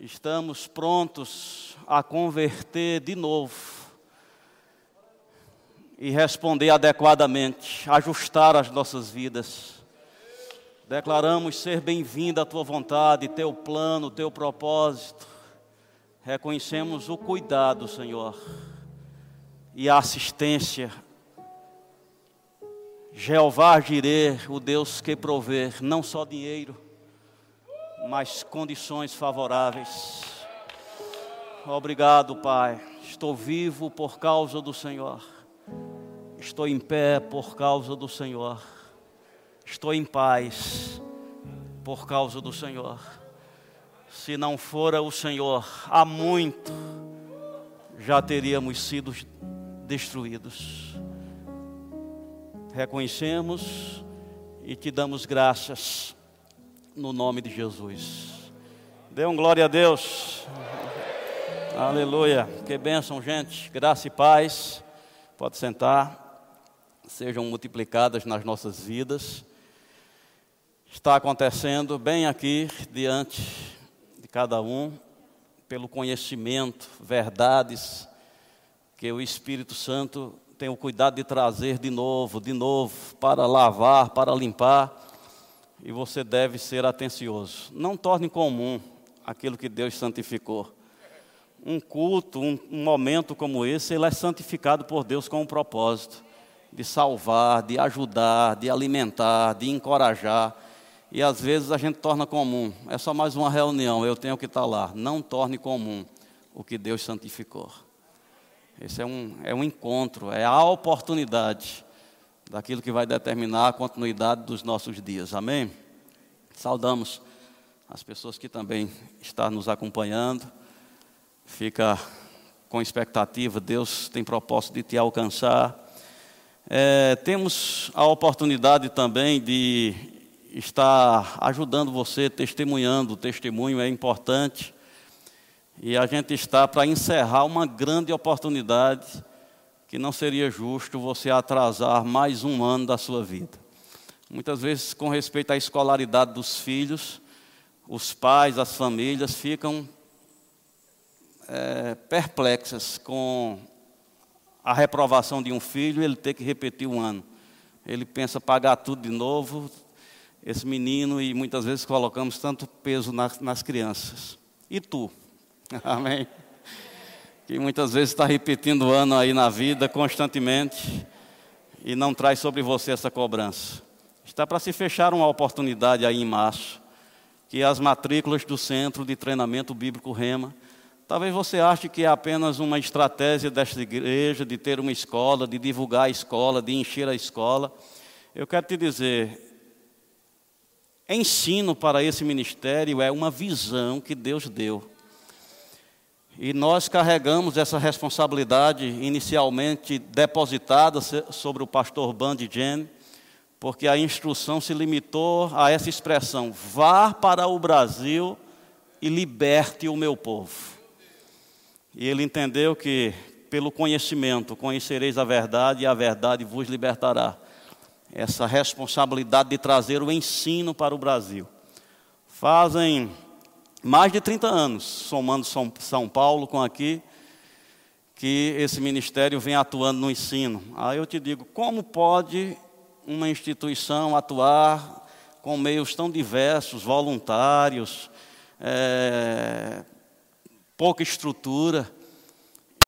estamos prontos a converter de novo e responder adequadamente, ajustar as nossas vidas. Declaramos ser bem-vindo à tua vontade, teu plano, teu propósito. Reconhecemos o cuidado, Senhor, e a assistência. Jeová Jireh, o Deus que provê não só dinheiro, mas condições favoráveis. Obrigado, Pai. Estou vivo por causa do Senhor. Estou em pé por causa do Senhor. Estou em paz por causa do Senhor. Se não fora o Senhor, há muito já teríamos sido destruídos. Reconhecemos e te damos graças no nome de Jesus. Dê um glória a Deus. Aleluia. Que bênção, gente. Graça e paz. Pode sentar. Sejam multiplicadas nas nossas vidas. Está acontecendo bem aqui diante de cada um, pelo conhecimento, verdades que o Espírito Santo tem o cuidado de trazer de novo, de novo, para lavar, para limpar e você deve ser atencioso. Não torne comum aquilo que Deus santificou. Um culto, um, um, momento como esse, ele é santificado por Deus com um propósito de salvar, de ajudar, de alimentar, de encorajar. E às vezes a gente torna comum. É só mais uma reunião, eu tenho que estar lá. Não torne comum o que Deus santificou. Esse é um, é um encontro, é a oportunidade daquilo que vai determinar a continuidade dos nossos dias. Amém? Saudamos as pessoas que também estão nos acompanhando. Fica com expectativa, Deus tem propósito de te alcançar. É, temos a oportunidade também de estar ajudando você, testemunhando. O testemunho é importante. E a gente está para encerrar uma grande oportunidade que não seria justo você atrasar mais um ano da sua vida. Muitas vezes, com respeito à escolaridade dos filhos, os pais, as famílias ficam é, perplexas com a reprovação de um filho, ele ter que repetir um ano. Ele pensa pagar tudo de novo, esse menino, e muitas vezes colocamos tanto peso nas, nas crianças. E tu? Amém? Que muitas vezes está repetindo o ano aí na vida constantemente e não traz sobre você essa cobrança. Está para se fechar uma oportunidade aí em março, que as matrículas do Centro de Treinamento Bíblico Rema. Talvez você ache que é apenas uma estratégia desta igreja de ter uma escola, de divulgar a escola, de encher a escola. Eu quero te dizer, ensino para esse ministério é uma visão que Deus deu. E nós carregamos essa responsabilidade inicialmente depositada sobre o pastor Band Jen, porque a instrução se limitou a essa expressão: vá para o Brasil e liberte o meu povo. E ele entendeu que, pelo conhecimento, conhecereis a verdade e a verdade vos libertará. Essa responsabilidade de trazer o ensino para o Brasil. Fazem mais de 30 anos, somando São, Paulo com aqui, que esse ministério vem atuando no ensino. Aí eu te digo, como pode uma instituição atuar com meios tão diversos, voluntários, é, pouca estrutura,